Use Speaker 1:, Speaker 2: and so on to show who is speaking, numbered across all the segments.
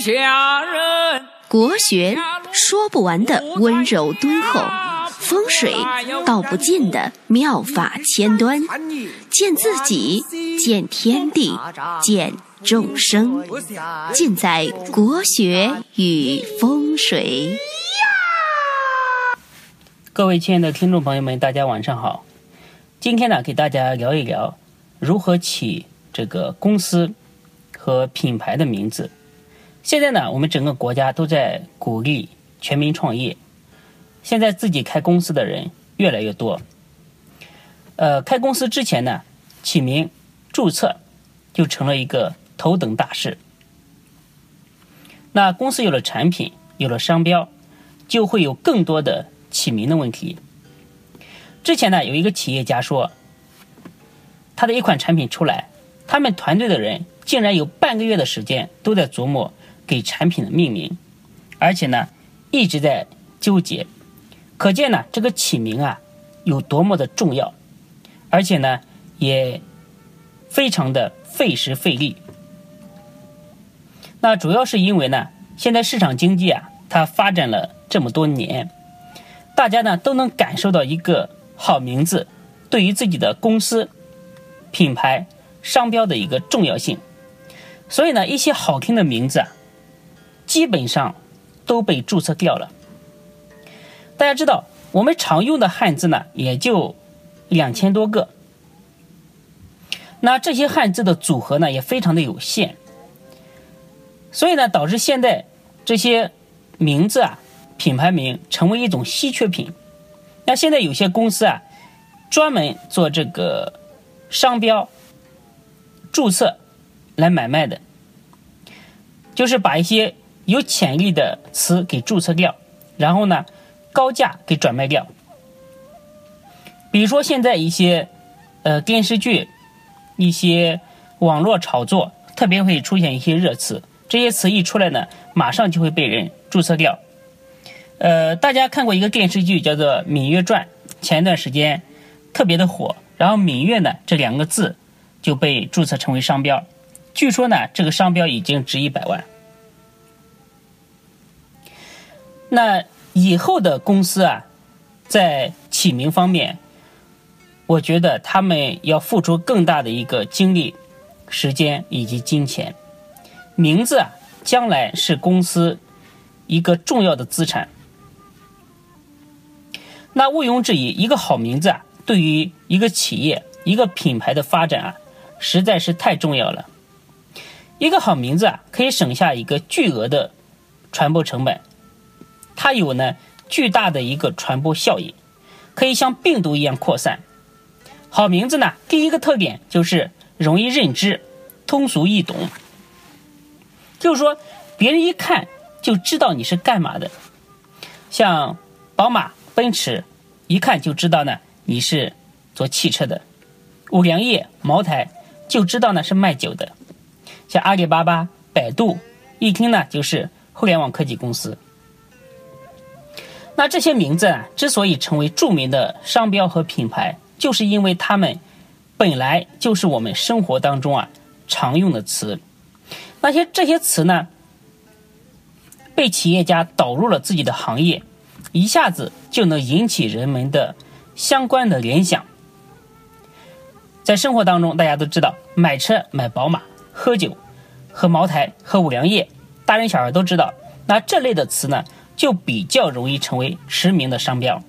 Speaker 1: 下人。
Speaker 2: 国学说不完的温柔敦厚，风水道不尽的妙法千端，见自己，见天地，见众生，尽在国学与风水。
Speaker 3: 各位亲爱的听众朋友们，大家晚上好。今天呢，给大家聊一聊如何起这个公司和品牌的名字。现在呢，我们整个国家都在鼓励全民创业，现在自己开公司的人越来越多。呃，开公司之前呢，起名、注册就成了一个头等大事。那公司有了产品，有了商标，就会有更多的起名的问题。之前呢，有一个企业家说，他的一款产品出来，他们团队的人竟然有半个月的时间都在琢磨给产品的命名，而且呢一直在纠结，可见呢这个起名啊有多么的重要，而且呢也非常的费时费力。那主要是因为呢，现在市场经济啊它发展了这么多年，大家呢都能感受到一个。好名字对于自己的公司、品牌、商标的一个重要性，所以呢，一些好听的名字啊，基本上都被注册掉了。大家知道，我们常用的汉字呢，也就两千多个，那这些汉字的组合呢，也非常的有限，所以呢，导致现在这些名字啊、品牌名成为一种稀缺品。那现在有些公司啊，专门做这个商标注册来买卖的，就是把一些有潜力的词给注册掉，然后呢高价给转卖掉。比如说现在一些呃电视剧、一些网络炒作，特别会出现一些热词，这些词一出来呢，马上就会被人注册掉。呃，大家看过一个电视剧叫做《芈月传》，前一段时间特别的火，然后“芈月”呢这两个字就被注册成为商标，据说呢这个商标已经值一百万。那以后的公司啊，在起名方面，我觉得他们要付出更大的一个精力、时间以及金钱。名字啊，将来是公司一个重要的资产。那毋庸置疑，一个好名字啊，对于一个企业、一个品牌的发展啊，实在是太重要了。一个好名字啊，可以省下一个巨额的传播成本，它有呢巨大的一个传播效应，可以像病毒一样扩散。好名字呢，第一个特点就是容易认知、通俗易懂，就是说别人一看就知道你是干嘛的，像宝马。奔驰，一看就知道呢，你是做汽车的；五粮液、茅台，就知道呢是卖酒的。像阿里巴巴、百度，一听呢就是互联网科技公司。那这些名字啊，之所以成为著名的商标和品牌，就是因为它们本来就是我们生活当中啊常用的词。那些这些词呢，被企业家导入了自己的行业。一下子就能引起人们的相关的联想。在生活当中，大家都知道买车买宝马、喝酒喝茅台、喝五粮液，大人小孩都知道。那这类的词呢，就比较容易成为驰名的商标。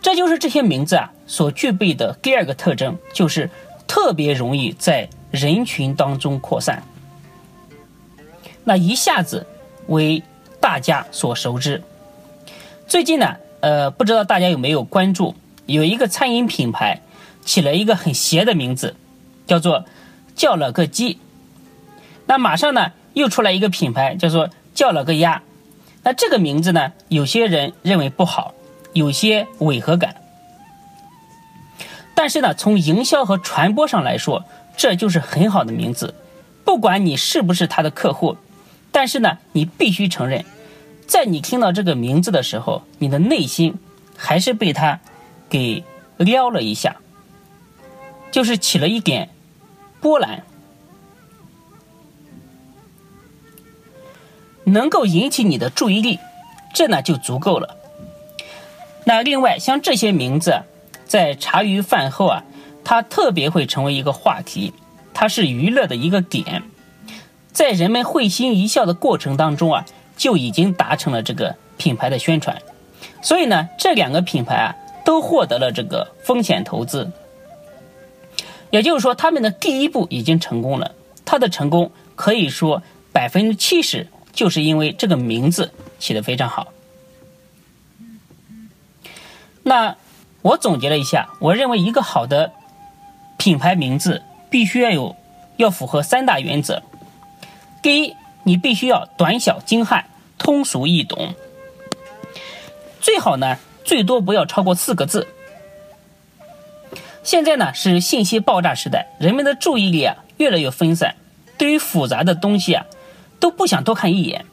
Speaker 3: 这就是这些名字啊所具备的第二个特征，就是特别容易在人群当中扩散。那一下子为。大家所熟知。最近呢，呃，不知道大家有没有关注，有一个餐饮品牌起了一个很邪的名字，叫做“叫了个鸡”。那马上呢，又出来一个品牌，叫做“叫了个鸭”。那这个名字呢，有些人认为不好，有些违和感。但是呢，从营销和传播上来说，这就是很好的名字。不管你是不是他的客户。但是呢，你必须承认，在你听到这个名字的时候，你的内心还是被他给撩了一下，就是起了一点波澜。能够引起你的注意力，这呢就足够了。那另外像这些名字，在茶余饭后啊，它特别会成为一个话题，它是娱乐的一个点，在人们会心一笑的过程当中啊，就已经达成了这个品牌的宣传。所以呢，这两个品牌啊，都获得了这个风险投资。也就是说，他们的第一步已经成功了。它的成功可以说百分之七十就是因为这个名字起得非常好。那我总结了一下，我认为一个好的品牌名字必须要有，要符合三大原则。第一，你必须要短小精悍、通俗易懂，最好呢，最多不要超过四个字。现在呢是信息爆炸时代，人们的注意力啊越来越分散，对于复杂的东西啊都不想多看一眼。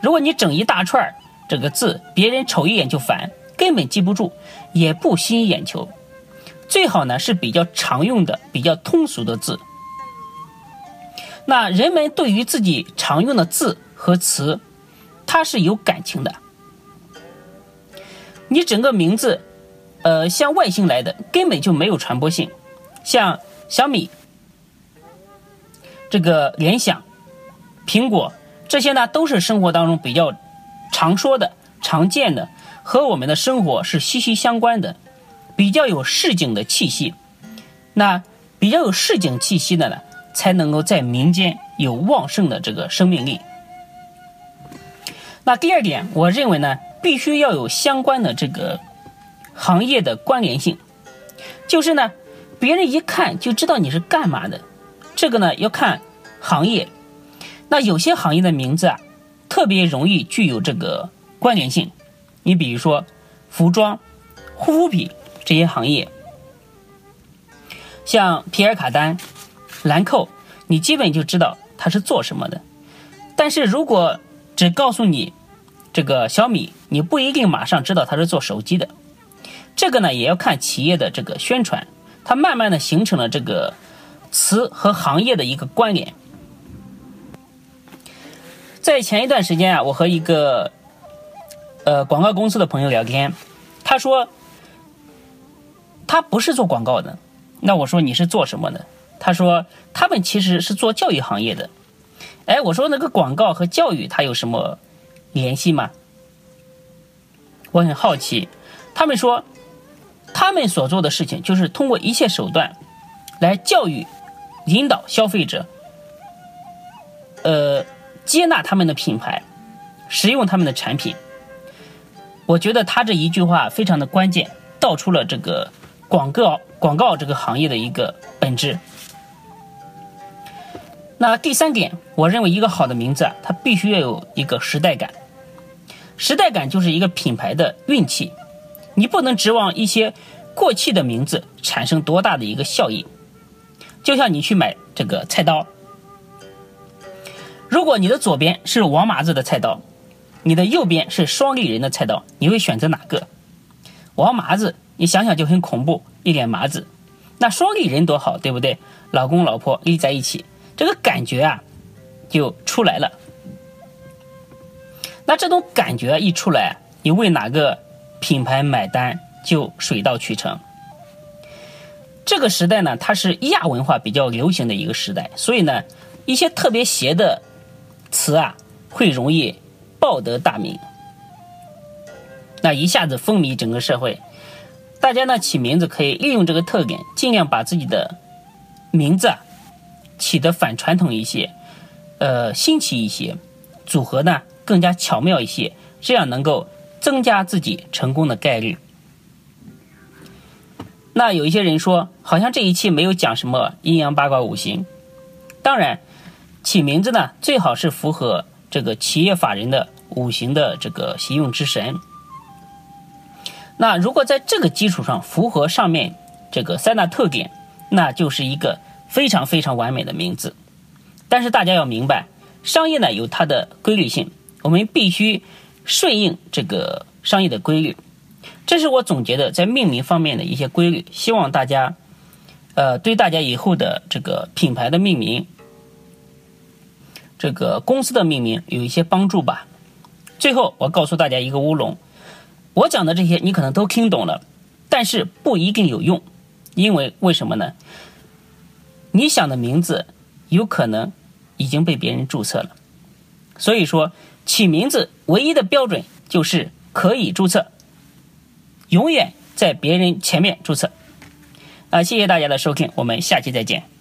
Speaker 3: 如果你整一大串这个字，别人瞅一眼就烦，根本记不住，也不吸引眼球。最好呢是比较常用的、比较通俗的字。那人们对于自己常用的字和词，它是有感情的。你整个名字。呃，像外星来的根本就没有传播性，像小米、这个联想、苹果这些呢，都是生活当中比较常说的、常见的，和我们的生活是息息相关的，比较有市井的气息。那比较有市井气息的呢，才能够在民间有旺盛的这个生命力。那第二点，我认为呢，必须要有相关的这个。行业的关联性，就是呢，别人一看就知道你是干嘛的。这个呢要看行业，那有些行业的名字啊，特别容易具有这个关联性。你比如说服装、护肤品这些行业，像皮尔卡丹、兰蔻，你基本就知道它是做什么的。但是如果只告诉你这个小米，你不一定马上知道它是做手机的。这个呢也要看企业的这个宣传，它慢慢的形成了这个词和行业的一个关联。在前一段时间啊，我和一个呃广告公司的朋友聊天，他说他不是做广告的，那我说你是做什么的？他说他们其实是做教育行业的。哎，我说那个广告和教育它有什么联系吗？我很好奇，他们说。他们所做的事情就是通过一切手段，来教育、引导消费者，呃，接纳他们的品牌，使用他们的产品。我觉得他这一句话非常的关键，道出了这个广告广告这个行业的一个本质。那第三点，我认为一个好的名字啊，它必须要有一个时代感。时代感就是一个品牌的运气。你不能指望一些过气的名字产生多大的一个效益，就像你去买这个菜刀，如果你的左边是王麻子的菜刀，你的右边是双立人的菜刀，你会选择哪个？王麻子，你想想就很恐怖，一脸麻子。那双立人多好，对不对？老公老婆立在一起，这个感觉啊就出来了。那这种感觉一出来，你为哪个？品牌买单就水到渠成。这个时代呢，它是亚文化比较流行的一个时代，所以呢，一些特别邪的词啊，会容易报得大名，那一下子风靡整个社会。大家呢起名字可以利用这个特点，尽量把自己的名字起得反传统一些，呃，新奇一些，组合呢更加巧妙一些，这样能够。增加自己成功的概率。那有一些人说，好像这一期没有讲什么阴阳八卦五行。当然，起名字呢，最好是符合这个企业法人的五行的这个行用之神。那如果在这个基础上符合上面这个三大特点，那就是一个非常非常完美的名字。但是大家要明白，商业呢有它的规律性，我们必须。顺应这个商业的规律，这是我总结的在命名方面的一些规律。希望大家，呃，对大家以后的这个品牌的命名，这个公司的命名有一些帮助吧。最后，我告诉大家一个乌龙，我讲的这些你可能都听懂了，但是不一定有用，因为为什么呢？你想的名字有可能已经被别人注册了，所以说起名字唯一的标准就是可以注册，永远在别人前面注册。啊，谢谢大家的收听，我们下期再见。